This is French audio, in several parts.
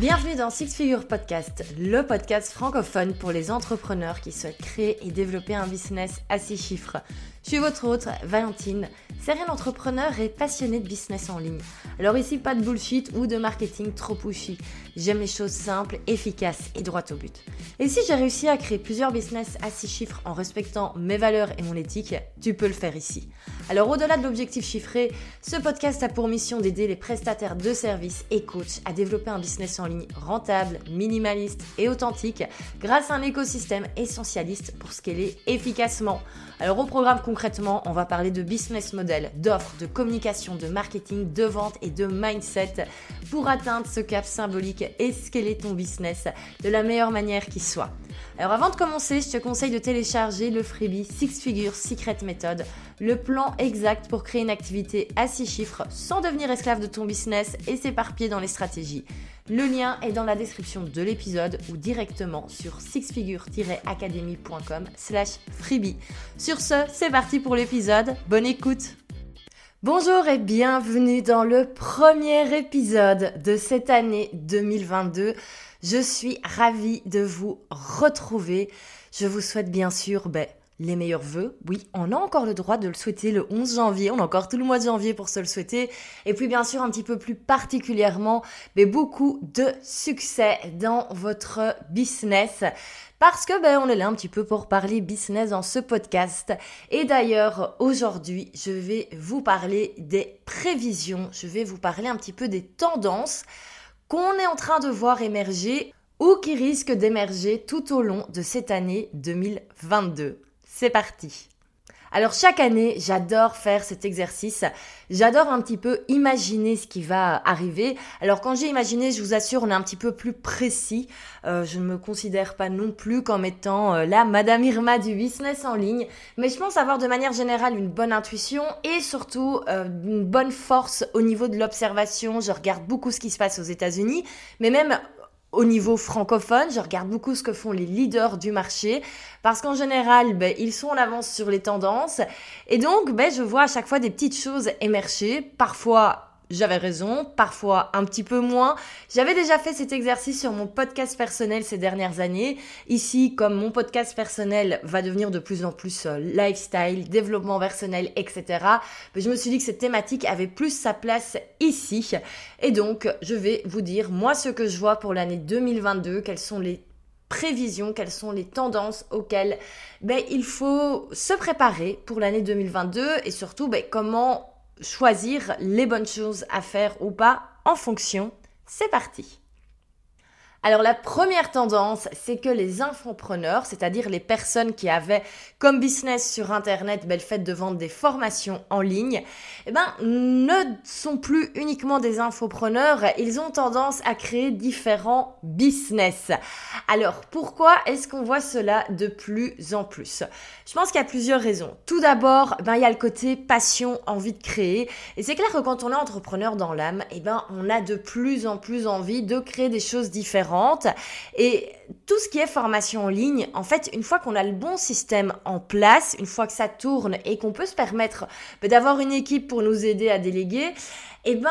Bienvenue dans Six Figure Podcast, le podcast francophone pour les entrepreneurs qui souhaitent créer et développer un business à six chiffres. Je suis votre hôte, Valentine, serial entrepreneur et passionnée de business en ligne. Alors ici, pas de bullshit ou de marketing trop pushy. J'aime les choses simples, efficaces et droites au but. Et si j'ai réussi à créer plusieurs business à six chiffres en respectant mes valeurs et mon éthique, tu peux le faire ici. Alors au-delà de l'objectif chiffré, ce podcast a pour mission d'aider les prestataires de services et coachs à développer un business en ligne rentable, minimaliste et authentique grâce à un écosystème essentialiste pour scaler efficacement. Alors au programme concrètement, on va parler de business model, d'offres, de communication, de marketing, de vente et de mindset pour atteindre ce cap symbolique et scaler ton business de la meilleure manière qui soit? Alors avant de commencer, je te conseille de télécharger le freebie Six Figures Secret Method, le plan exact pour créer une activité à six chiffres sans devenir esclave de ton business et s'éparpiller dans les stratégies. Le lien est dans la description de l'épisode ou directement sur sixfigure-academy.com slash freebie. Sur ce, c'est parti pour l'épisode. Bonne écoute Bonjour et bienvenue dans le premier épisode de cette année 2022. Je suis ravie de vous retrouver. Je vous souhaite bien sûr ben, les meilleurs vœux. Oui, on a encore le droit de le souhaiter le 11 janvier. On a encore tout le mois de janvier pour se le souhaiter. Et puis bien sûr, un petit peu plus particulièrement, mais beaucoup de succès dans votre business. Parce que ben, on est là un petit peu pour parler business dans ce podcast. Et d'ailleurs, aujourd'hui, je vais vous parler des prévisions. Je vais vous parler un petit peu des tendances qu'on est en train de voir émerger ou qui risquent d'émerger tout au long de cette année 2022. C'est parti. Alors chaque année, j'adore faire cet exercice. J'adore un petit peu imaginer ce qui va arriver. Alors quand j'ai imaginé, je vous assure, on est un petit peu plus précis. Euh, je ne me considère pas non plus comme étant euh, la Madame Irma du business en ligne, mais je pense avoir de manière générale une bonne intuition et surtout euh, une bonne force au niveau de l'observation. Je regarde beaucoup ce qui se passe aux États-Unis, mais même au niveau francophone, je regarde beaucoup ce que font les leaders du marché parce qu'en général, ben, ils sont en avance sur les tendances. Et donc ben, je vois à chaque fois des petites choses émerger, parfois j'avais raison, parfois un petit peu moins. J'avais déjà fait cet exercice sur mon podcast personnel ces dernières années. Ici, comme mon podcast personnel va devenir de plus en plus euh, lifestyle, développement personnel, etc., ben, je me suis dit que cette thématique avait plus sa place ici. Et donc, je vais vous dire, moi, ce que je vois pour l'année 2022, quelles sont les prévisions, quelles sont les tendances auxquelles ben, il faut se préparer pour l'année 2022 et surtout ben, comment choisir les bonnes choses à faire ou pas en fonction. C'est parti alors la première tendance, c'est que les infopreneurs, c'est-à-dire les personnes qui avaient comme business sur Internet ben, le fait de vendre des formations en ligne, eh ben, ne sont plus uniquement des infopreneurs, ils ont tendance à créer différents business. Alors pourquoi est-ce qu'on voit cela de plus en plus? Je pense qu'il y a plusieurs raisons. Tout d'abord, ben, il y a le côté passion, envie de créer. Et c'est clair que quand on est entrepreneur dans l'âme, eh ben, on a de plus en plus envie de créer des choses différentes et tout ce qui est formation en ligne, en fait, une fois qu'on a le bon système en place, une fois que ça tourne et qu'on peut se permettre bah, d'avoir une équipe pour nous aider à déléguer, eh ben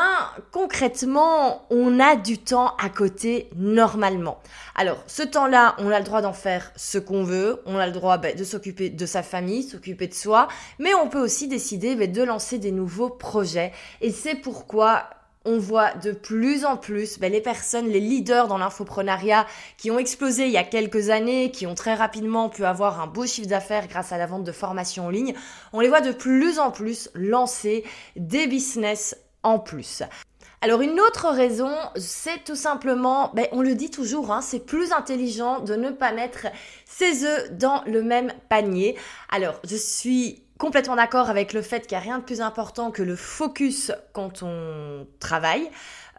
concrètement, on a du temps à côté normalement. Alors, ce temps-là, on a le droit d'en faire ce qu'on veut, on a le droit bah, de s'occuper de sa famille, s'occuper de soi, mais on peut aussi décider bah, de lancer des nouveaux projets. Et c'est pourquoi on voit de plus en plus ben, les personnes, les leaders dans l'infoprenariat qui ont explosé il y a quelques années, qui ont très rapidement pu avoir un beau chiffre d'affaires grâce à la vente de formations en ligne, on les voit de plus en plus lancer des business en plus. Alors une autre raison, c'est tout simplement, ben, on le dit toujours, hein, c'est plus intelligent de ne pas mettre ses œufs dans le même panier. Alors je suis complètement d'accord avec le fait qu'il n'y a rien de plus important que le focus quand on travaille,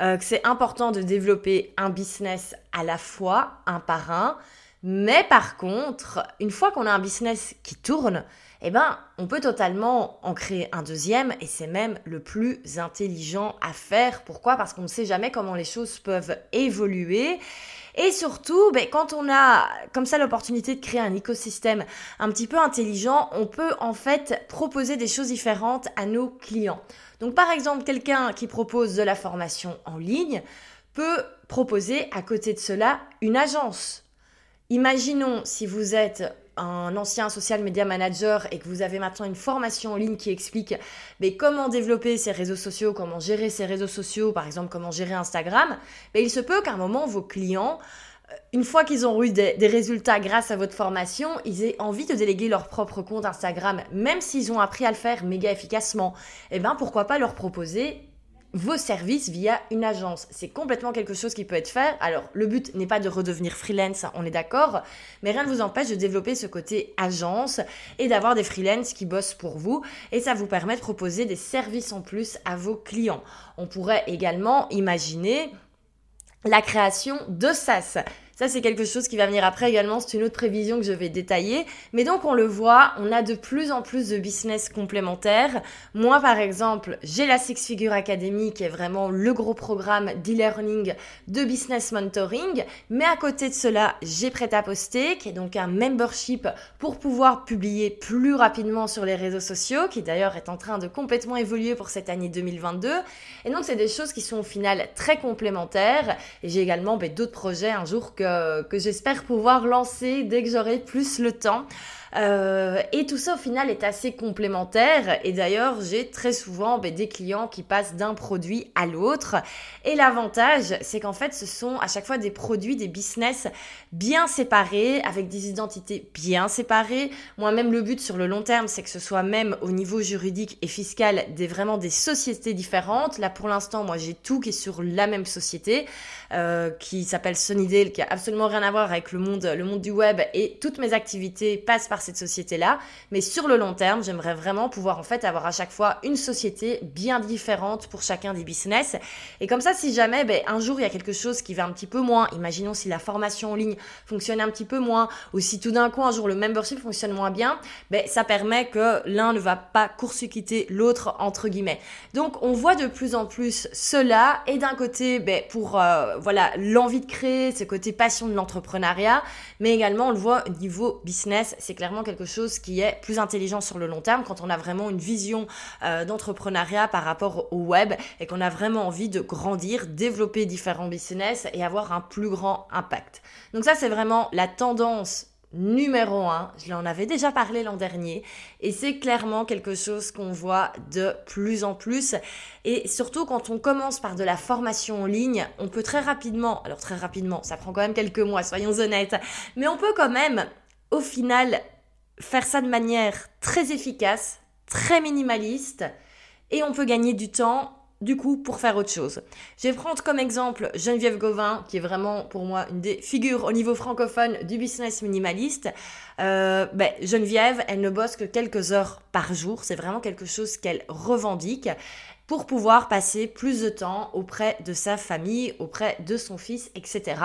euh, que c'est important de développer un business à la fois, un par un. Mais par contre, une fois qu'on a un business qui tourne, eh ben, on peut totalement en créer un deuxième et c'est même le plus intelligent à faire. Pourquoi? Parce qu'on ne sait jamais comment les choses peuvent évoluer et surtout, ben, quand on a comme ça l'opportunité de créer un écosystème un petit peu intelligent, on peut en fait proposer des choses différentes à nos clients. Donc par exemple, quelqu'un qui propose de la formation en ligne peut proposer à côté de cela une agence. Imaginons si vous êtes un ancien social media manager et que vous avez maintenant une formation en ligne qui explique comment développer ses réseaux sociaux, comment gérer ses réseaux sociaux, par exemple comment gérer Instagram, mais il se peut qu'à un moment vos clients euh, une fois qu'ils ont eu des, résultats grâce à votre formation, ils aient envie de déléguer leur propre compte Instagram, même s'ils ont appris à le faire méga efficacement. Eh bien, pourquoi pas leur proposer vos services via une agence. C'est complètement quelque chose qui peut être fait. Alors, le but n'est pas de redevenir freelance, on est d'accord, mais rien ne vous empêche de développer ce côté agence et d'avoir des freelances qui bossent pour vous et ça vous permet de proposer des services en plus à vos clients. On pourrait également imaginer la création de SaaS. Ça, c'est quelque chose qui va venir après également. C'est une autre prévision que je vais détailler. Mais donc, on le voit, on a de plus en plus de business complémentaires. Moi, par exemple, j'ai la Six Figure Academy qui est vraiment le gros programme d'e-learning de business mentoring. Mais à côté de cela, j'ai Prêt à poster qui est donc un membership pour pouvoir publier plus rapidement sur les réseaux sociaux, qui d'ailleurs est en train de complètement évoluer pour cette année 2022. Et donc, c'est des choses qui sont au final très complémentaires. Et j'ai également ben, d'autres projets un jour que euh, que j'espère pouvoir lancer dès que j'aurai plus le temps. Euh, et tout ça au final est assez complémentaire. Et d'ailleurs, j'ai très souvent ben, des clients qui passent d'un produit à l'autre. Et l'avantage, c'est qu'en fait, ce sont à chaque fois des produits, des business bien séparés, avec des identités bien séparées. Moi-même, le but sur le long terme, c'est que ce soit même au niveau juridique et fiscal des vraiment des sociétés différentes. Là, pour l'instant, moi, j'ai tout qui est sur la même société, euh, qui s'appelle Sunnydale, qui a absolument rien à voir avec le monde, le monde du web. Et toutes mes activités passent par cette société-là. Mais sur le long terme, j'aimerais vraiment pouvoir en fait avoir à chaque fois une société bien différente pour chacun des business. Et comme ça, si jamais ben, un jour il y a quelque chose qui va un petit peu moins, imaginons si la formation en ligne fonctionne un petit peu moins, ou si tout d'un coup un jour le membership fonctionne moins bien, ben, ça permet que l'un ne va pas court-circuiter l'autre entre guillemets. Donc on voit de plus en plus cela et d'un côté ben, pour euh, voilà l'envie de créer, ce côté passion de l'entrepreneuriat, mais également on le voit au niveau business, c'est clairement quelque chose qui est plus intelligent sur le long terme quand on a vraiment une vision euh, d'entrepreneuriat par rapport au web et qu'on a vraiment envie de grandir, développer différents business et avoir un plus grand impact. Donc ça, c'est vraiment la tendance numéro un. Je l'en avais déjà parlé l'an dernier et c'est clairement quelque chose qu'on voit de plus en plus. Et surtout quand on commence par de la formation en ligne, on peut très rapidement, alors très rapidement, ça prend quand même quelques mois, soyons honnêtes, mais on peut quand même au final faire ça de manière très efficace, très minimaliste, et on peut gagner du temps du coup pour faire autre chose. Je vais prendre comme exemple Geneviève Gauvin, qui est vraiment pour moi une des figures au niveau francophone du business minimaliste. Euh, ben, Geneviève, elle ne bosse que quelques heures par jour, c'est vraiment quelque chose qu'elle revendique pour pouvoir passer plus de temps auprès de sa famille, auprès de son fils, etc.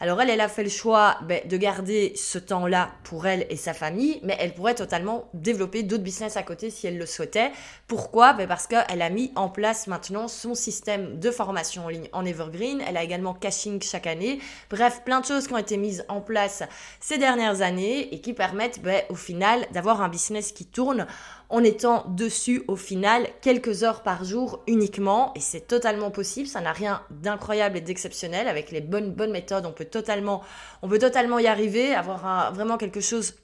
Alors elle, elle a fait le choix ben, de garder ce temps-là pour elle et sa famille, mais elle pourrait totalement développer d'autres business à côté si elle le souhaitait. Pourquoi? Ben Parce qu'elle a mis en place maintenant son système de formation en ligne en Evergreen. Elle a également caching chaque année. Bref, plein de choses qui ont été mises en place ces dernières années et qui permettent ben, au final d'avoir un business qui tourne en étant dessus au final quelques heures par jour uniquement et c'est totalement possible, ça n'a rien d'incroyable et d'exceptionnel avec les bonnes bonnes méthodes, on peut totalement on peut totalement y arriver, avoir vraiment quelque chose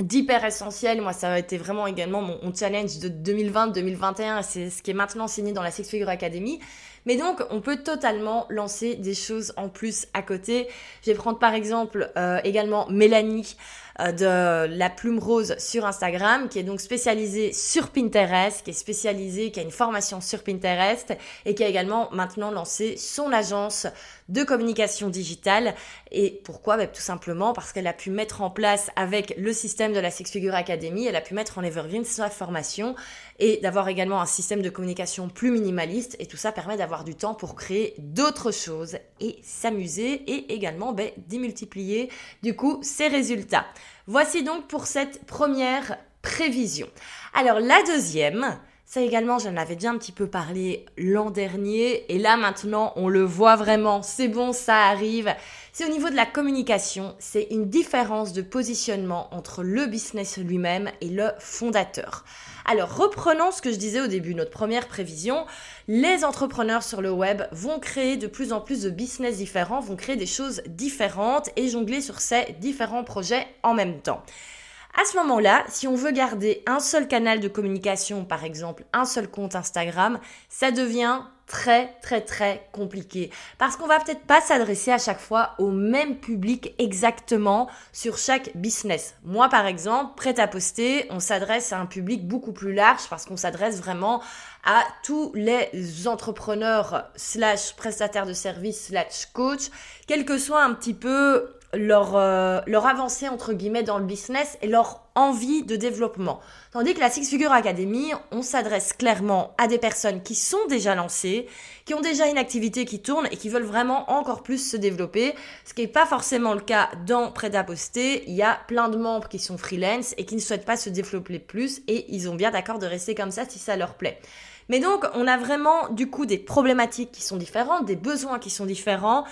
d'hyper essentiel. Moi, ça a été vraiment également mon, challenge de 2020-2021 c'est ce qui est maintenant signé dans la Six Figure Academy. Mais donc, on peut totalement lancer des choses en plus à côté. Je vais prendre par exemple euh, également Mélanie. Euh, de la plume rose sur Instagram, qui est donc spécialisée sur Pinterest, qui est spécialisée, qui a une formation sur Pinterest et qui a également maintenant lancé son agence de communication digitale. Et pourquoi? Bah, Tout simplement parce qu'elle a pu mettre en place avec le système de la Six Figure Academy, elle a pu mettre en evergreen sa formation et d'avoir également un système de communication plus minimaliste. Et tout ça permet d'avoir du temps pour créer d'autres choses et s'amuser et également bah, démultiplier du coup ses résultats. Voici donc pour cette première prévision. Alors la deuxième, Ça également, j'en avais déjà un petit peu parlé l'an dernier. Et là, maintenant, on le voit vraiment. C'est bon, ça arrive. C'est au niveau de la communication. C'est une différence de positionnement entre le business lui-même et le fondateur. Alors, reprenons ce que je disais au début, notre première prévision. Les entrepreneurs sur le web vont créer de plus en plus de business différents, vont créer des choses différentes et jongler sur ces différents projets en même temps. À ce moment-là, si on veut garder un seul canal de communication, par exemple un seul compte Instagram, ça devient très très très compliqué parce qu'on va peut-être pas s'adresser à chaque fois au même public exactement sur chaque business. Moi par exemple, prêt à poster, on s'adresse à un public beaucoup plus large parce qu'on s'adresse vraiment à tous les entrepreneurs slash prestataires de services slash coach, quel que soit un petit peu leur, euh, leur avancée entre guillemets dans le business et leur envie de développement. Tandis que la Six Figure Academy, on s'adresse clairement à des personnes qui sont déjà lancées, qui ont déjà une activité qui tourne et qui veulent vraiment encore plus se développer, ce qui n'est pas forcément le cas dans Prêt. Il y a plein de membres qui sont freelance et qui ne souhaitent pas se développer plus et ils ont bien d'accord de rester comme ça si ça leur plaît. Mais donc, on a vraiment du coup des problématiques qui sont différentes, des besoins qui sont différents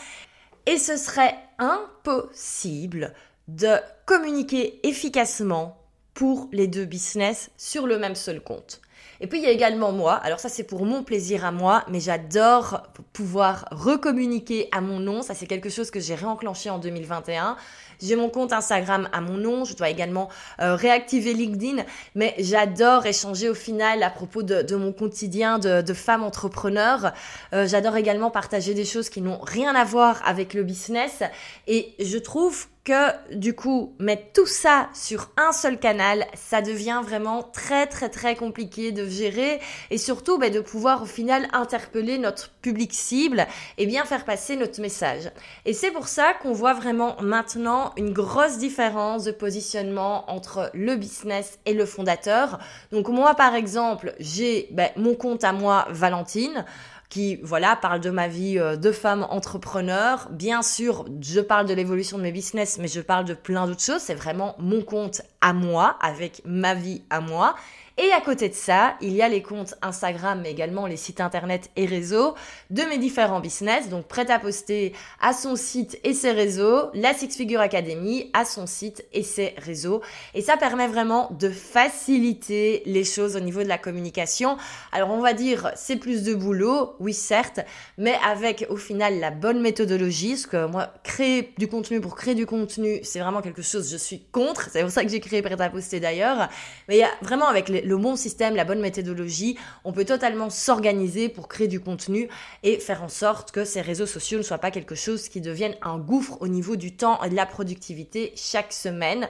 et ce serait impossible de communiquer efficacement pour les deux business sur le même seul compte. Et puis il y a également moi, alors ça c'est pour mon plaisir à moi, mais j'adore pouvoir recommuniquer à mon nom, ça c'est quelque chose que j'ai réenclenché en 2021. J'ai mon compte Instagram à mon nom, je dois également euh, réactiver LinkedIn, mais j'adore échanger au final à propos de, mon quotidien de, femme entrepreneur. Euh, j'adore également partager des choses qui n'ont rien à voir avec le business. Et je trouve que du coup, mettre tout ça sur un seul canal, ça devient vraiment très très très compliqué de gérer et surtout bah, de pouvoir au final interpeller notre public cible et bien faire passer notre message. Et c'est pour ça qu'on voit vraiment maintenant une grosse différence de positionnement entre le business et le fondateur. Donc moi par exemple, j'ai bah, mon compte à moi Valentine qui voilà parle de ma vie euh, de femme entrepreneur. Bien sûr, je parle de l'évolution de mes business, mais je parle de plein d'autres choses. C'est vraiment mon compte à moi, avec ma vie à moi. Et à côté de ça, il y a les comptes Instagram, mais également les sites internet et réseaux de mes différents business. Donc, prêt à poster à son site et ses réseaux, la Six Figure Academy à son site et ses réseaux. Et ça permet vraiment de faciliter les choses au niveau de la communication. Alors, on va dire, c'est plus de boulot, oui, certes, mais avec au final la bonne méthodologie. Parce que moi, créer du contenu pour créer du contenu, c'est vraiment quelque chose, je suis contre. C'est pour ça que j'ai créé Prêt à poster d'ailleurs. Mais il y a vraiment avec les, le bon système, la bonne méthodologie, on peut totalement s'organiser pour créer du contenu et faire en sorte que ces réseaux sociaux ne soient pas quelque chose qui devienne un gouffre au niveau du temps et de la productivité chaque semaine.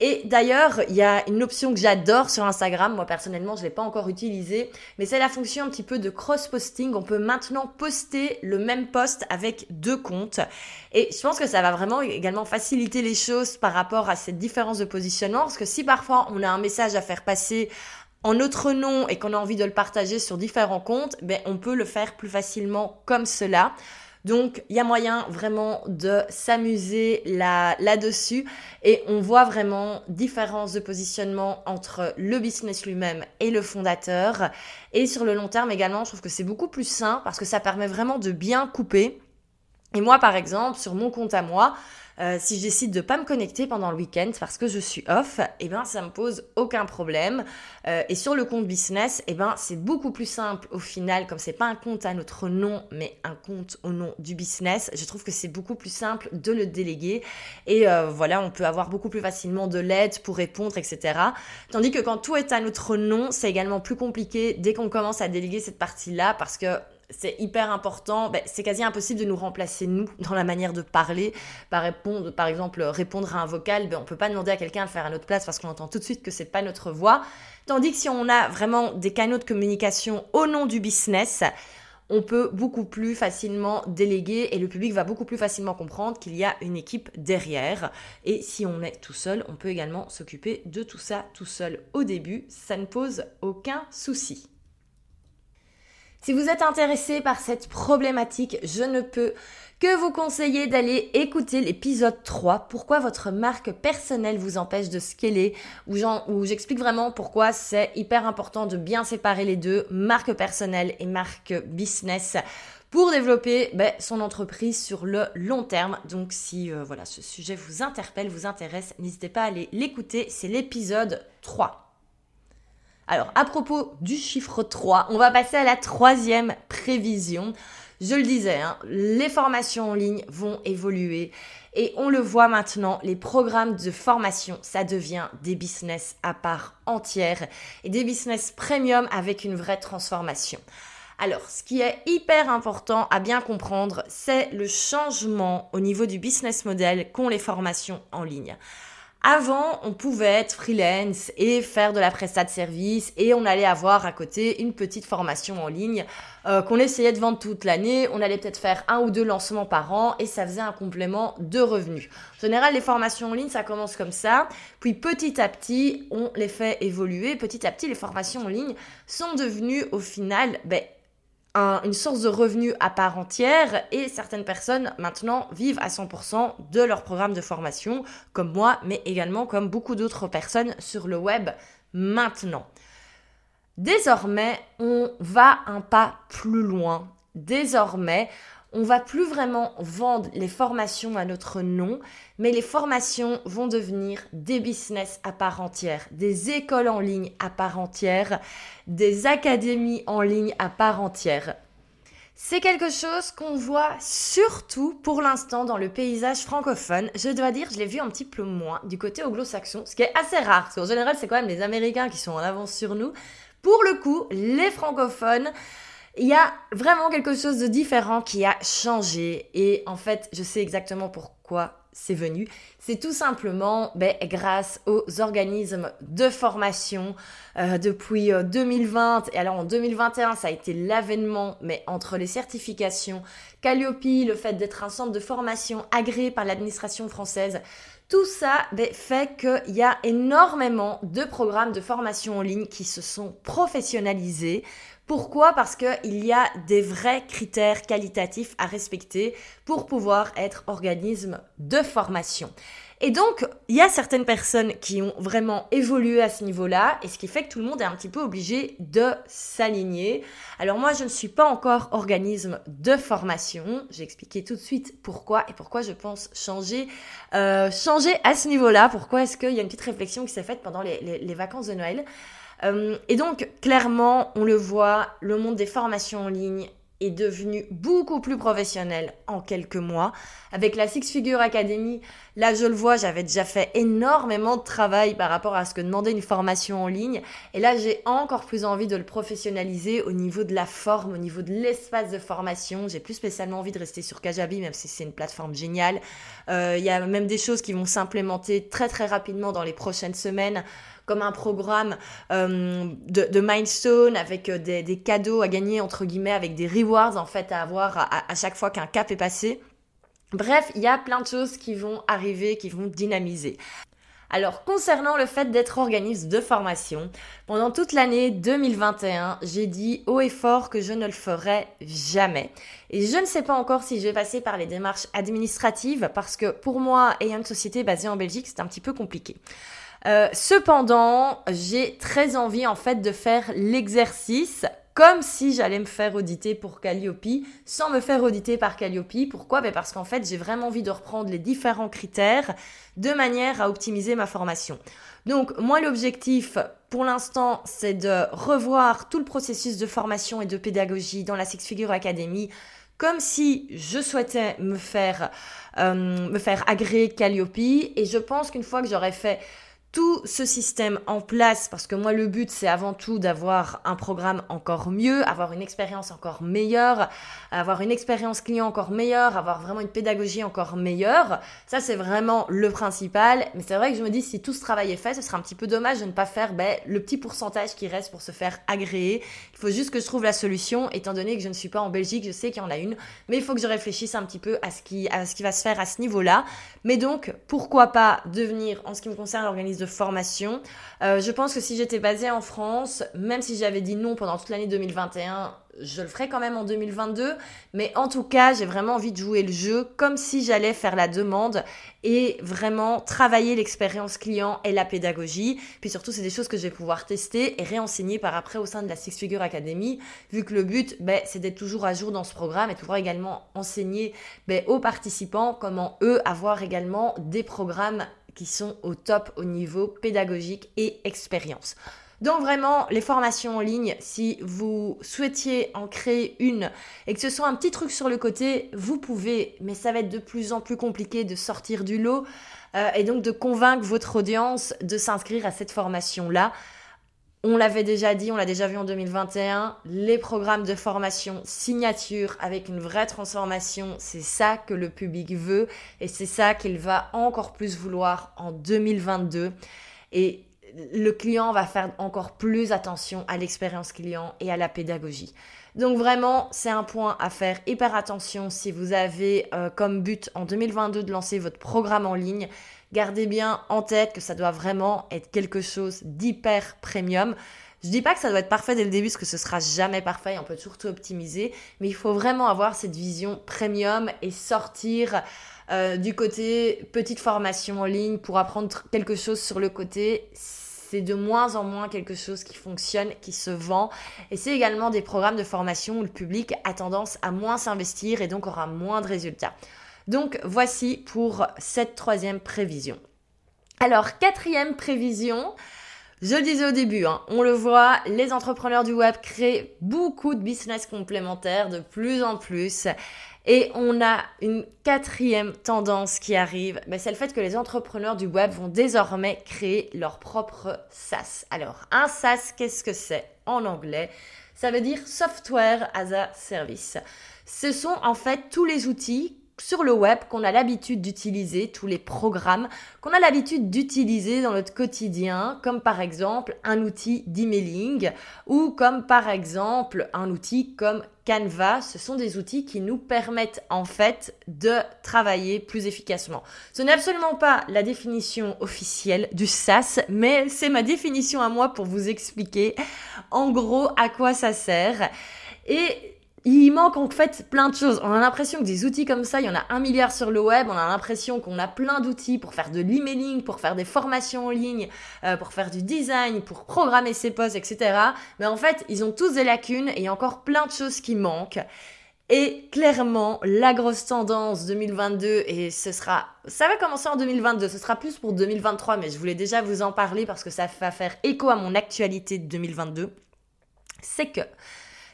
Et d'ailleurs, il y a une option que j'adore sur Instagram. Moi, personnellement, je ne l'ai pas encore utilisée. Mais c'est la fonction un petit peu de cross-posting. On peut maintenant poster le même post avec deux comptes. Et je pense que ça va vraiment également faciliter les choses par rapport à cette différence de positionnement. Parce que si parfois on a un message à faire passer en notre nom et qu'on a envie de le partager sur différents comptes, ben, on peut le faire plus facilement comme cela. Donc, il y a moyen vraiment de s'amuser là, là-dessus et on voit vraiment différence de positionnement entre le business lui-même et le fondateur. Et sur le long terme également, je trouve que c'est beaucoup plus sain parce que ça permet vraiment de bien couper. Et moi, par exemple, sur mon compte à moi, euh, si je décide de pas me connecter pendant le week-end parce que je suis off, eh ben ça me pose aucun problème. Euh, et sur le compte business, eh ben c'est beaucoup plus simple au final, comme c'est pas un compte à notre nom, mais un compte au nom du business. Je trouve que c'est beaucoup plus simple de le déléguer. Et euh, voilà, on peut avoir beaucoup plus facilement de l'aide pour répondre, etc. Tandis que quand tout est à notre nom, c'est également plus compliqué dès qu'on commence à déléguer cette partie-là parce que c'est hyper important. Ben, c'est quasi impossible de nous remplacer nous dans la manière de parler. Par répondre, par exemple, répondre à un vocal, ben, on peut pas demander à quelqu'un de faire à notre place parce qu'on entend tout de suite que c'est pas notre voix. Tandis que si on a vraiment des canaux de communication au nom du business, on peut beaucoup plus facilement déléguer et le public va beaucoup plus facilement comprendre qu'il y a une équipe derrière. Et si on est tout seul, on peut également s'occuper de tout ça tout seul au début. Ça ne pose aucun souci. Si vous êtes intéressé par cette problématique, je ne peux que vous conseiller d'aller écouter l'épisode 3, pourquoi votre marque personnelle vous empêche de scaler, où j'explique vraiment pourquoi c'est hyper important de bien séparer les deux, marque personnelle et marque business pour développer ben, son entreprise sur le long terme. Donc si euh, voilà, ce sujet vous interpelle, vous intéresse, n'hésitez pas à aller l'écouter, c'est l'épisode 3. Alors, à propos du chiffre 3, on va passer à la troisième prévision. Je le disais, hein, les formations en ligne vont évoluer et on le voit maintenant, les programmes de formation, ça devient des business à part entière et des business premium avec une vraie transformation. Alors, ce qui est hyper important à bien comprendre, c'est le changement au niveau du business model qu'ont les formations en ligne. Avant, on pouvait être freelance et faire de la prestat de service et on allait avoir à côté une petite formation en ligne euh, qu'on essayait de vendre toute l'année. On allait peut-être faire un ou deux lancements par an et ça faisait un complément de revenus. En général, les formations en ligne, ça commence comme ça. Puis petit à petit, on les fait évoluer. Petit à petit, les formations en ligne sont devenues au final ben, une source de revenus à part entière et certaines personnes maintenant vivent à 100% de leur programme de formation, comme moi, mais également comme beaucoup d'autres personnes sur le web maintenant. Désormais, on va un pas plus loin. Désormais, on va plus vraiment vendre les formations à notre nom, mais les formations vont devenir des business à part entière, des écoles en ligne à part entière, des académies en ligne à part entière. C'est quelque chose qu'on voit surtout pour l'instant dans le paysage francophone. Je dois dire, je l'ai vu un petit peu moins du côté anglo-saxon, ce qui est assez rare, parce qu'en général, c'est quand même les Américains qui sont en avance sur nous. Pour le coup, les francophones, il y a vraiment quelque chose de différent qui a changé. Et en fait, je sais exactement pourquoi c'est venu. C'est tout simplement ben, grâce aux organismes de formation euh, depuis 2020. Euh, et alors en 2021, ça a été l'avènement, mais entre les certifications, Calliope, le fait d'être un centre de formation agréé par l'administration française, tout ça ben, fait qu'il y a énormément de programmes de formation en ligne qui se sont professionnalisés pourquoi? Parce qu'il y a des vrais critères qualitatifs à respecter pour pouvoir être organisme de formation. Et donc, il y a certaines personnes qui ont vraiment évolué à ce niveau-là, et ce qui fait que tout le monde est un petit peu obligé de s'aligner. Alors moi, je ne suis pas encore organisme de formation. J'ai expliqué tout de suite pourquoi et pourquoi je pense changer, euh, changer à ce niveau-là. Pourquoi est-ce qu'il y a une petite réflexion qui s'est faite pendant les vacances de Noël euh, et donc, clairement, on le voit, le monde des formations en ligne est devenu beaucoup plus professionnel en quelques mois. Avec la Six Figure Academy, là je le vois, j'avais déjà fait énormément de travail par rapport à ce que demandait une formation en ligne. Et là j'ai encore plus envie de le professionnaliser au niveau de la forme, au niveau de l'espace de formation. J'ai plus spécialement envie de rester sur Kajabi, même si c'est une plateforme géniale. Euh, il y a même des choses qui vont s'implémenter très très rapidement dans les prochaines semaines comme un programme euh, de, milestone avec euh, des, cadeaux à gagner entre guillemets, avec des rewards en fait à avoir à, chaque fois qu'un cap est passé. Bref, il y a plein de choses qui vont arriver, qui vont dynamiser. Alors, concernant le fait d'être organisme de formation, pendant toute l'année 2021, j'ai dit haut et fort que je ne le ferai jamais. Et je ne sais pas encore si je vais passer par les démarches administratives parce que pour moi, ayant une société basée en Belgique, c'est un petit peu compliqué. Euh, cependant, j'ai très envie en fait de faire l'exercice comme si j'allais me faire auditer pour Calliope sans me faire auditer par Calliope. Pourquoi? Ben Parce qu'en fait, j'ai vraiment envie de reprendre les différents critères de manière à optimiser ma formation. Donc, moi, l'objectif pour l'instant, c'est de revoir tout le processus de formation et de pédagogie dans la Six Figure Academy comme si je souhaitais me faire, euh, me faire agréer Calliope. Et je pense qu'une fois que j'aurais fait tout ce système en place, parce que moi le but c'est avant tout d'avoir un programme encore mieux, avoir une expérience encore meilleure, avoir une expérience client encore meilleure, avoir vraiment une pédagogie encore meilleure. Ça c'est vraiment le principal. Mais c'est vrai que je me dis si tout ce travail est fait, ce serait un petit peu dommage de ne pas faire ben, le petit pourcentage qui reste pour se faire agréer. Il faut juste que je trouve la solution, étant donné que je ne suis pas en Belgique, je sais qu'il y en a une, mais il faut que je réfléchisse un petit peu à ce qui, à ce qui va se faire à ce niveau-là. Mais donc pourquoi pas devenir, en ce qui me concerne, l'organisme de formation. Euh, je pense que si j'étais basée en France, même si j'avais dit non pendant toute l'année 2021, je le ferais quand même en 2022. Mais en tout cas, j'ai vraiment envie de jouer le jeu comme si j'allais faire la demande et vraiment travailler l'expérience client et la pédagogie. Puis surtout, c'est des choses que je vais pouvoir tester et réenseigner par après au sein de la Six Figure Academy, vu que le but, ben, c'est d'être toujours à jour dans ce programme et pouvoir également enseigner ben, aux participants comment eux avoir également des programmes qui sont au top au niveau pédagogique et expérience. Donc vraiment, les formations en ligne, si vous souhaitiez en créer une et que ce soit un petit truc sur le côté, vous pouvez, mais ça va être de plus en plus compliqué de sortir du lot euh, et donc de convaincre votre audience de s'inscrire à cette formation-là. On l'avait déjà dit, on l'a déjà vu en 2021, les programmes de formation signature avec une vraie transformation, c'est ça que le public veut et c'est ça qu'il va encore plus vouloir en 2022. Et le client va faire encore plus attention à l'expérience client et à la pédagogie. Donc vraiment, c'est un point à faire hyper attention si vous avez euh, comme but en 2022 de lancer votre programme en ligne. Gardez bien en tête que ça doit vraiment être quelque chose d'hyper premium. Je dis pas que ça doit être parfait dès le début, parce que ce sera jamais parfait, on peut toujours tout optimiser, mais il faut vraiment avoir cette vision premium et sortir euh, du côté petite formation en ligne pour apprendre quelque chose sur le côté c'est de moins en moins quelque chose qui fonctionne, qui se vend. Et c'est également des programmes de formation où le public a tendance à moins s'investir et donc aura moins de résultats. Donc voici pour cette troisième prévision. Alors, quatrième prévision, je le disais au début, hein, on le voit, les entrepreneurs du web créent beaucoup de business complémentaires de plus en plus. Et on a une quatrième tendance qui arrive, ben, c'est le fait que les entrepreneurs du web vont désormais créer leur propre SaaS. Alors, un SaaS, qu'est-ce que c'est en anglais? Ça veut dire Software as a Service. Ce sont en fait tous les outils sur le web qu'on a l'habitude d'utiliser, tous les programmes qu'on a l'habitude d'utiliser dans notre quotidien, comme par exemple un outil d'emailing ou comme par exemple un outil comme Canva. Ce sont des outils qui nous permettent en fait de travailler plus efficacement. Ce n'est absolument pas la définition officielle du SaaS, mais c'est ma définition à moi pour vous expliquer en gros à quoi ça sert. Et il manque en fait plein de choses. On a l'impression que des outils comme ça, il y en a un milliard sur le web. On a l'impression qu'on a plein d'outils pour faire de l'emailing, pour faire des formations en ligne, euh, pour faire du design, pour programmer ses posts, etc. Mais en fait, ils ont tous des lacunes et il y a encore plein de choses qui manquent. Et clairement, la grosse tendance 2022, et ce sera, ça va commencer en 2022, ce sera plus pour 2023, mais je voulais déjà vous en parler parce que ça va faire écho à mon actualité de 2022, c'est que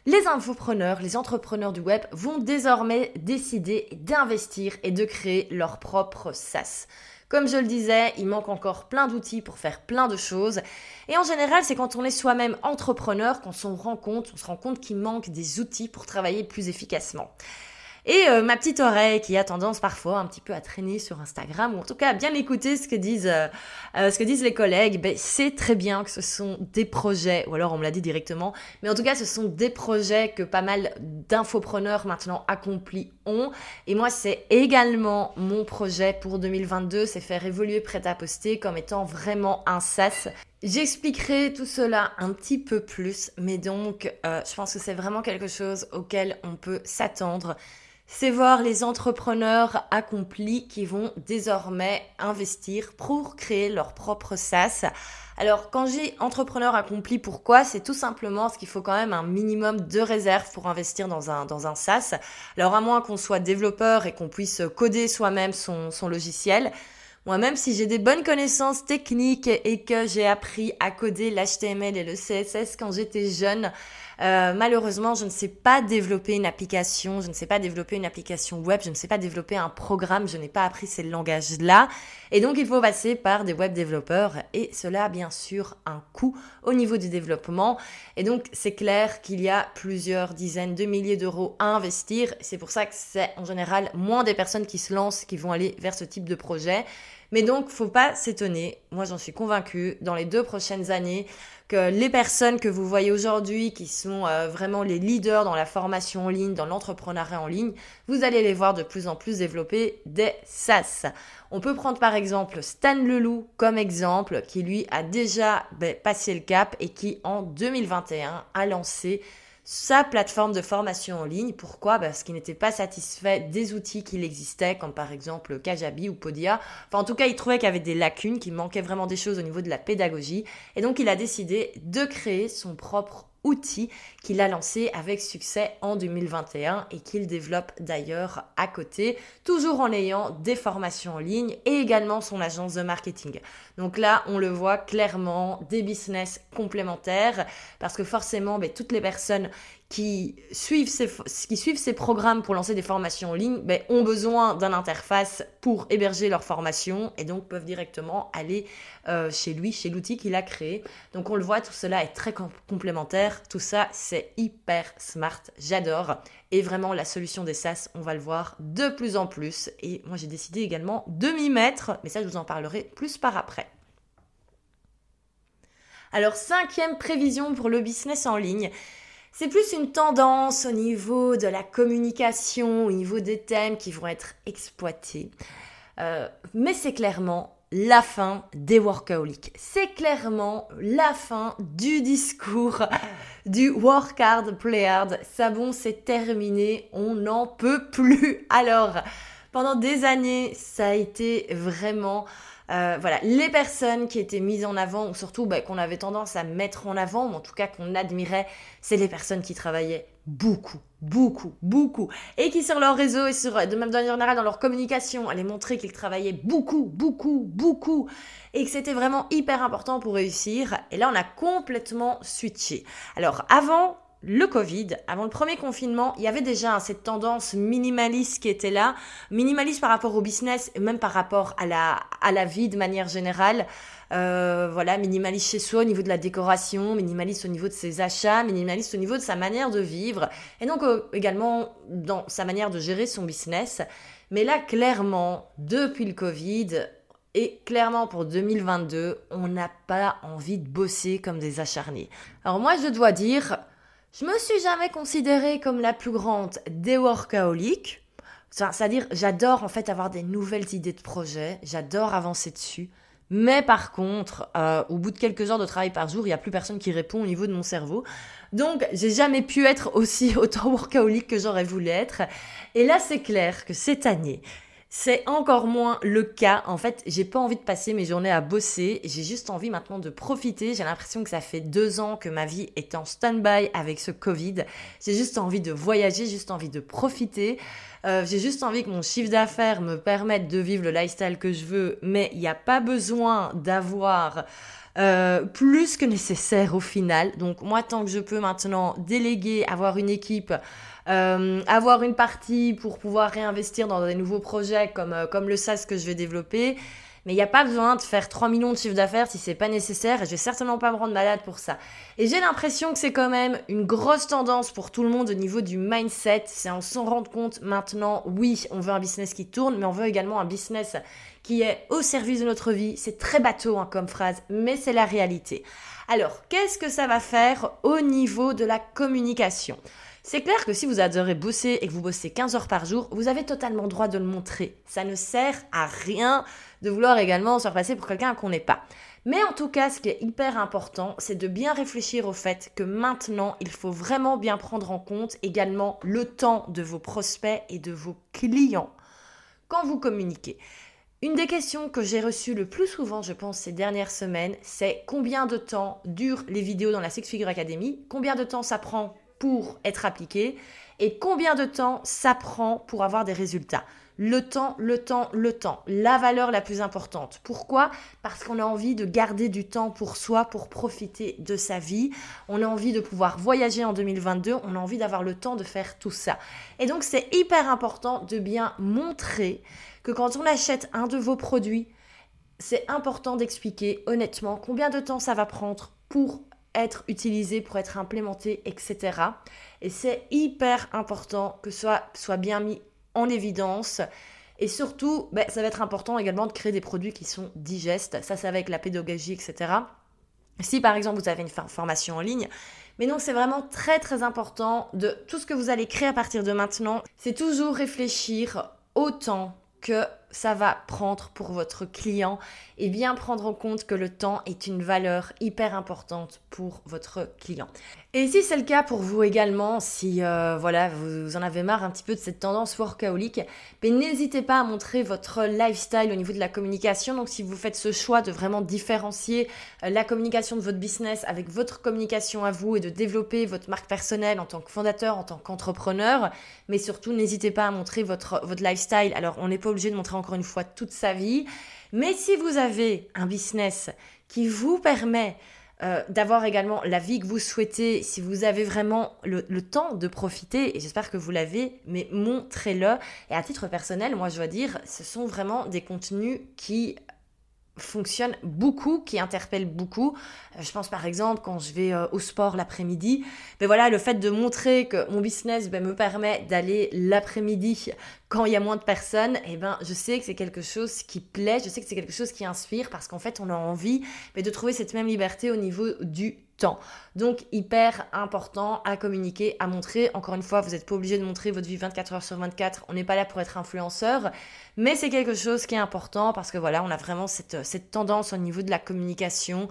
les infopreneurs, les entrepreneurs du web vont désormais décider d'investir et de créer leur propre SaaS. Comme je le disais, il manque encore plein d'outils pour faire plein de choses. Et en général, c'est quand on est soi-même entrepreneur qu'on se rend compte, on se rend compte qu'il manque des outils pour travailler plus efficacement. Et euh, ma petite oreille qui a tendance parfois un petit peu à traîner sur Instagram, ou en tout cas à bien écouter ce que disent, euh, euh, ce que disent les collègues, ben, c'est très bien que ce sont des projets, ou alors on me l'a dit directement, mais en tout cas ce sont des projets que pas mal d'infopreneurs maintenant accomplis ont. Et moi c'est également mon projet pour 2022, c'est faire évoluer Prêt à poster comme étant vraiment un SaaS. J'expliquerai tout cela un petit peu plus, mais donc je pense que c'est vraiment quelque chose auquel on peut s'attendre c'est voir les entrepreneurs accomplis qui vont désormais investir pour créer leur propre SaaS. Alors quand j'ai entrepreneur accompli, pourquoi? C'est tout simplement parce qu'il faut quand même un minimum de réserve pour investir dans un, dans un SaaS. Alors à moins qu'on soit développeur et qu'on puisse coder soi-même son, son logiciel, moi, même si j'ai des bonnes connaissances techniques et que j'ai appris à coder l'HTML et le CSS quand j'étais jeune, euh, malheureusement, je ne sais pas développer une application, je ne sais pas développer une application web, je ne sais pas développer un programme, je n'ai pas appris ces langages-là. Et donc, il faut passer par des web développeurs et cela a bien sûr un coût au niveau du développement. Et donc, c'est clair qu'il y a plusieurs dizaines de milliers d'euros à investir. C'est pour ça que c'est en général moins des personnes qui se lancent qui vont aller vers ce type de projet. Mais donc, faut pas s'étonner. Moi, j'en suis convaincue. Dans les deux prochaines années, que les personnes que vous voyez aujourd'hui, qui sont euh, vraiment les leaders dans la formation en ligne, dans l'entrepreneuriat en ligne, vous allez les voir de plus en plus développer des SaaS. On peut prendre par exemple Stan Leloup comme exemple, qui lui a déjà ben, passé le cap et qui en 2021 a lancé sa plateforme de formation en ligne. Pourquoi? Parce qu'il n'était pas satisfait des outils qu'il existait, comme par exemple Kajabi ou Podia. Enfin, en tout cas, il trouvait qu'il y avait des lacunes, qu'il manquait vraiment des choses au niveau de la pédagogie. Et donc, il a décidé de créer son propre outil qu'il a lancé avec succès en 2021 et qu'il développe d'ailleurs à côté, toujours en ayant des formations en ligne et également son agence de marketing. Donc là, on le voit clairement, des business complémentaires parce que forcément, ben, toutes les personnes qui suivent ces, programmes pour lancer des formations en ligne ben, ont besoin d'une interface pour héberger leur formation et donc peuvent directement aller euh, chez lui, chez l'outil qu'il a créé. Donc on le voit, tout cela est très complémentaire. Tout ça, c'est hyper smart. J'adore. Et vraiment, la solution des SaaS, on va le voir de plus en plus. Et moi, j'ai décidé également de m'y mettre, mais ça, je vous en parlerai plus par après. Alors, cinquième prévision pour le business en ligne. C'est plus une tendance au niveau de la communication, au niveau des thèmes qui vont être exploités. Euh, mais c'est clairement la fin des workaholics. C'est clairement la fin du discours du work hard, play hard. Ça bon, c'est terminé, on n'en peut plus. Alors, pendant des années, ça a été vraiment euh, voilà, les personnes qui étaient mises en avant, ou surtout bah, qu'on avait tendance à mettre en avant, ou en tout cas qu'on admirait, c'est les personnes qui travaillaient beaucoup, beaucoup, beaucoup, et qui sur leur réseau et sur, de même manière générale dans leur communication, allaient montrer qu'ils travaillaient beaucoup, beaucoup, beaucoup, et que c'était vraiment hyper important pour réussir. Et là, on a complètement switché. Alors, avant, le Covid, avant le premier confinement, il y avait déjà cette tendance minimaliste qui était là, minimaliste par rapport au business et même par rapport à la, à la vie de manière générale. Euh, voilà, minimaliste chez soi au niveau de la décoration, minimaliste au niveau de ses achats, minimaliste au niveau de sa manière de vivre et donc euh, également dans sa manière de gérer son business. Mais là, clairement, depuis le Covid, et clairement, pour 2022, on n'a pas envie de bosser comme des acharnés. Alors moi, je dois dire, je me suis jamais considérée comme la plus grande des workaholics. C'est-à-dire, j'adore en fait avoir des nouvelles idées de projet, j'adore avancer dessus. Mais par contre, euh, au bout de quelques heures de travail par jour, il n'y a plus personne qui répond au niveau de mon cerveau. Donc, j'ai jamais pu être aussi autant workaholic que j'aurais voulu être. Et là, c'est clair que cette année, c'est encore moins le cas. En fait, j'ai pas envie de passer mes journées à bosser. J'ai juste envie maintenant de profiter. J'ai l'impression que ça fait deux ans que ma vie est en stand-by avec ce Covid. J'ai juste envie de voyager, juste envie de profiter. Euh, j'ai juste envie que mon chiffre d'affaires me permette de vivre le lifestyle que je veux, mais il n'y a pas besoin d'avoir euh, plus que nécessaire au final. Donc moi, tant que je peux maintenant déléguer, avoir une équipe, euh, avoir une partie pour pouvoir réinvestir dans des nouveaux projets comme, euh, comme le SaaS que je vais développer. Mais il n'y a pas besoin de faire 3 millions de chiffre d'affaires si c'est pas nécessaire et je vais certainement pas me rendre malade pour ça. Et j'ai l'impression que c'est quand même une grosse tendance pour tout le monde au niveau du mindset. C'est en s'en rendre compte maintenant, oui, on veut un business qui tourne, mais on veut également un business qui est au service de notre vie. C'est très bateau hein, comme phrase, mais c'est la réalité. Alors, qu'est-ce que ça va faire au niveau de la communication? C'est clair que si vous adorez bosser et que vous bossez 15 heures par jour, vous avez totalement droit de le montrer. Ça ne sert à rien de vouloir également se repasser pour quelqu'un qu'on n'est pas. Mais en tout cas, ce qui est hyper important, c'est de bien réfléchir au fait que maintenant, il faut vraiment bien prendre en compte également le temps de vos prospects et de vos clients quand vous communiquez. Une des questions que j'ai reçues le plus souvent, je pense, ces dernières semaines, c'est combien de temps durent les vidéos dans la Six Figure Academy? Combien de temps ça prend pour être appliqué? Et combien de temps ça prend pour avoir des résultats? Le temps, le temps, le temps, la valeur la plus importante. Pourquoi? Parce qu'on a envie de garder du temps pour soi, pour profiter de sa vie. On a envie de pouvoir voyager en 2022, on a envie d'avoir le temps de faire tout ça. Et donc c'est hyper important de bien montrer que quand on achète un de vos produits, c'est important d'expliquer honnêtement combien de temps ça va prendre pour être utilisé, pour être implémenté, etc. Et c'est hyper important que ce soit, soit bien mis en évidence Et surtout, ben, ça va être important également de créer des produits qui sont digestes. Ça, c'est avec la pédagogie, etc. Si par exemple vous avez une formation en ligne, mais donc c'est vraiment très très important de tout ce que vous allez créer à partir de maintenant, c'est toujours réfléchir autant que ça va prendre pour votre client et bien prendre en compte que le temps est une valeur hyper importante pour votre client. Et si c'est le cas pour vous également, si euh, voilà vous en avez marre un petit peu de cette tendance workaholic, ben n'hésitez pas à montrer votre lifestyle au niveau de la communication. Donc si vous faites ce choix de vraiment différencier euh, la communication de votre business avec votre communication à vous et de développer votre marque personnelle en tant que fondateur, en tant qu'entrepreneur, mais surtout n'hésitez pas à montrer votre votre lifestyle. Alors on n'est pas obligé de montrer encore une fois toute sa vie. Mais si vous avez un business qui vous permet euh, d'avoir également la vie que vous souhaitez, si vous avez vraiment le, le temps de profiter, et j'espère que vous l'avez, mais montrez-le. Et à titre personnel, moi je dois dire, ce sont vraiment des contenus qui fonctionne beaucoup, qui interpelle beaucoup. Euh, je pense par exemple quand je vais euh, au sport l'après-midi, ben voilà, le fait de montrer que mon business ben, me permet d'aller l'après-midi quand il y a moins de personnes, et eh ben je sais que c'est quelque chose qui plaît, je sais que c'est quelque chose qui inspire parce qu'en fait on a envie ben, de trouver cette même liberté au niveau du Donc hyper important à communiquer, à montrer. Encore une fois, vous n'êtes pas obligé de montrer votre vie 24 heures sur 24. On n'est pas là pour être influenceur, mais c'est quelque chose qui est important parce que voilà, on a vraiment cette, cette tendance au niveau de la communication.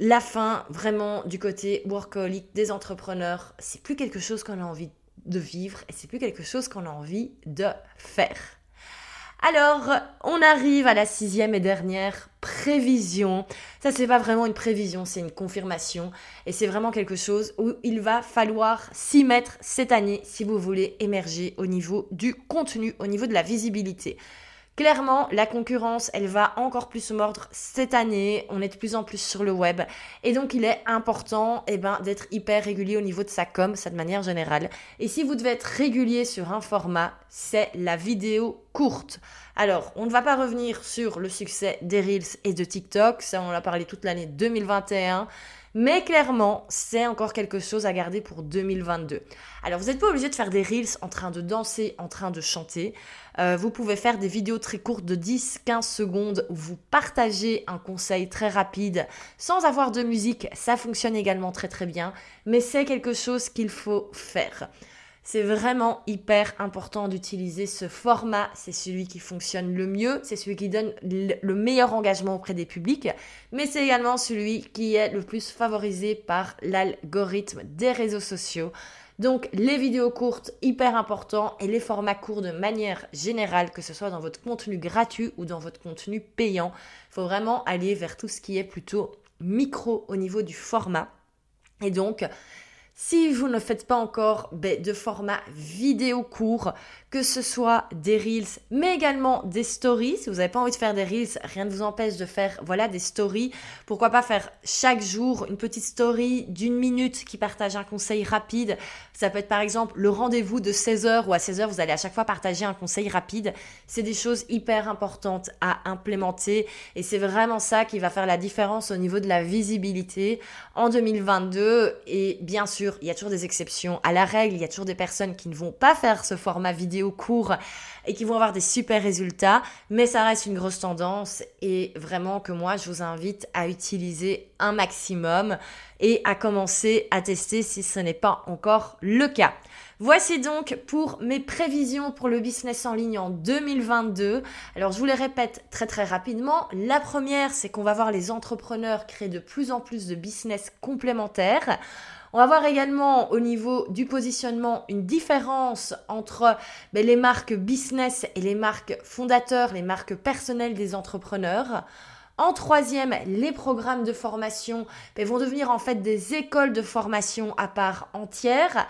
La fin, vraiment, du côté workaholic des entrepreneurs, c'est plus quelque chose qu'on a envie de vivre et c'est plus quelque chose qu'on a envie de faire. Alors, on arrive à la sixième et dernière prévision. Ça, c'est pas vraiment une prévision, c'est une confirmation. Et c'est vraiment quelque chose où il va falloir s'y mettre cette année si vous voulez émerger au niveau du contenu, au niveau de la visibilité. Clairement, la concurrence, elle va encore plus se mordre cette année. On est de plus en plus sur le web. Et donc, il est important eh ben, d'être hyper régulier au niveau de sa com, ça de manière générale. Et si vous devez être régulier sur un format, c'est la vidéo courte. Alors, on ne va pas revenir sur le succès des Reels et de TikTok. Ça, on l'a parlé toute l'année 2021. Mais clairement, c'est encore quelque chose à garder pour 2022. Alors, vous n'êtes pas obligé de faire des reels en train de danser, en train de chanter. Euh, vous pouvez faire des vidéos très courtes de 10-15 secondes où vous partagez un conseil très rapide sans avoir de musique. Ça fonctionne également très très bien. Mais c'est quelque chose qu'il faut faire. C'est vraiment hyper important d'utiliser ce format. C'est celui qui fonctionne le mieux, c'est celui qui donne le meilleur engagement auprès des publics, mais c'est également celui qui est le plus favorisé par l'algorithme des réseaux sociaux. Donc les vidéos courtes, hyper important, et les formats courts de manière générale, que ce soit dans votre contenu gratuit ou dans votre contenu payant. Il faut vraiment aller vers tout ce qui est plutôt micro au niveau du format. Et donc, si vous ne faites pas encore ben, de format vidéo court, que ce soit des reels, mais également des stories. Si vous n'avez pas envie de faire des reels, rien ne vous empêche de faire voilà des stories. Pourquoi pas faire chaque jour une petite story d'une minute qui partage un conseil rapide. Ça peut être par exemple le rendez-vous de 16h ou à 16h, vous allez à chaque fois partager un conseil rapide. C'est des choses hyper importantes à implémenter et c'est vraiment ça qui va faire la différence au niveau de la visibilité en 2022. Et bien sûr, il y a toujours des exceptions à la règle. Il y a toujours des personnes qui ne vont pas faire ce format vidéo au cours et qui vont avoir des super résultats, mais ça reste une grosse tendance et vraiment que moi je vous invite à utiliser un maximum et à commencer à tester si ce n'est pas encore le cas. Voici donc pour mes prévisions pour le business en ligne en 2022. Alors je vous les répète très très rapidement. La première, c'est qu'on va voir les entrepreneurs créer de plus en plus de business complémentaires. On va voir également au niveau du positionnement une différence entre ben, les marques business et les marques fondateurs, les marques personnelles des entrepreneurs. En troisième, les programmes de formation ben, vont devenir en fait des écoles de formation à part entière.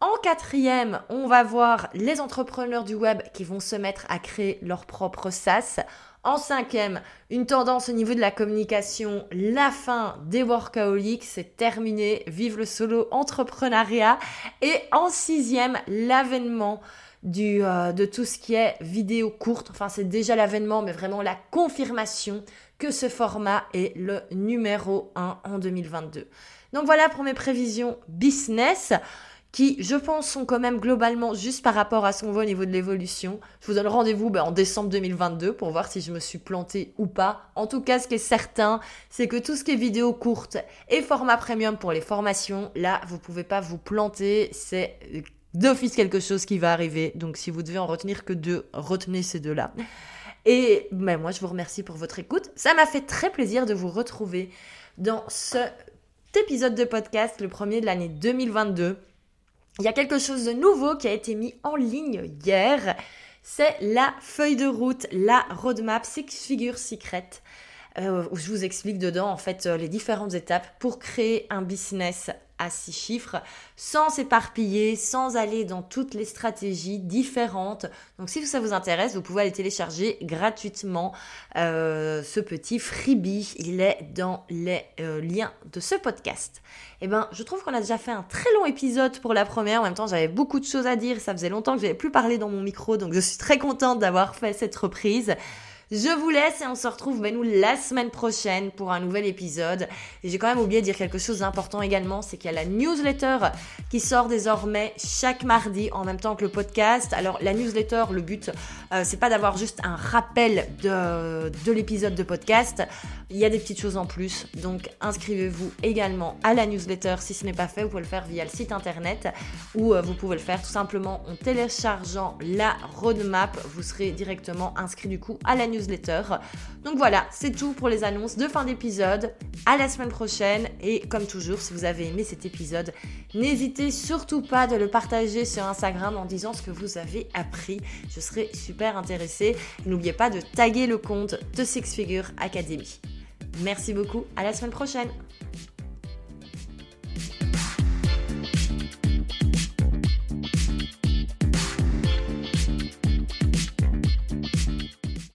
En quatrième, on va voir les entrepreneurs du web qui vont se mettre à créer leur propre SaaS. En cinquième, une tendance au niveau de la communication, la fin des workaholics, c'est terminé, vive le solo entrepreneuriat. Et en sixième, l'avènement euh, de tout ce qui est vidéo courte, enfin c'est déjà l'avènement, mais vraiment la confirmation que ce format est le numéro 1 en 2022. Donc voilà pour mes prévisions business. Qui, je pense, sont quand même globalement juste par rapport à ce qu'on voit au niveau de l'évolution. Je vous donne rendez-vous ben, en décembre 2022 pour voir si je me suis plantée ou pas. En tout cas, ce qui est certain, c'est que tout ce qui est vidéo courte et format premium pour les formations, là, vous pouvez pas vous planter. C'est d'office quelque chose qui va arriver. Donc, si vous devez en retenir que deux, retenez ces deux-là. Et ben, moi, je vous remercie pour votre écoute. Ça m'a fait très plaisir de vous retrouver dans cet épisode de podcast, le premier de l'année 2022 il y a quelque chose de nouveau qui a été mis en ligne hier. C'est la feuille de route, la roadmap Six Figure Secret. Euh, où je vous explique dedans en fait euh, les différentes étapes pour créer un business à six chiffres sans s'éparpiller, sans aller dans toutes les stratégies différentes. Donc si ça vous intéresse, vous pouvez aller télécharger gratuitement euh, ce petit freebie. Il est dans les euh, liens de ce podcast. Eh ben, je trouve qu'on a déjà fait un très long épisode pour la première. En même temps, j'avais beaucoup de choses à dire. Ça faisait longtemps que j'avais plus parlé dans mon micro, donc je suis très contente d'avoir fait cette reprise. Je vous laisse et on se retrouve ben, la semaine prochaine pour un nouvel épisode. J'ai quand même oublié de dire quelque chose d'important également, c'est qu'il y a la newsletter qui sort désormais chaque mardi en même temps que le podcast. Alors la newsletter, le but, euh, c'est pas d'avoir juste un rappel de, de l'épisode de podcast. Il y a des petites choses en plus. Donc inscrivez-vous également à la newsletter si ce n'est pas fait. Vous pouvez le faire via le site internet ou euh, vous pouvez le faire tout simplement en téléchargeant la roadmap. Vous serez directement inscrit du coup à la newsletter donc voilà, c'est tout pour les annonces de fin d'épisode. À la semaine prochaine et comme toujours, si vous avez aimé cet épisode, n'hésitez surtout pas de le partager sur Instagram en disant ce que vous avez appris. Je serai super intéressée. N'oubliez pas de taguer le compte de Six Figure Academy. Merci beaucoup, à la semaine prochaine.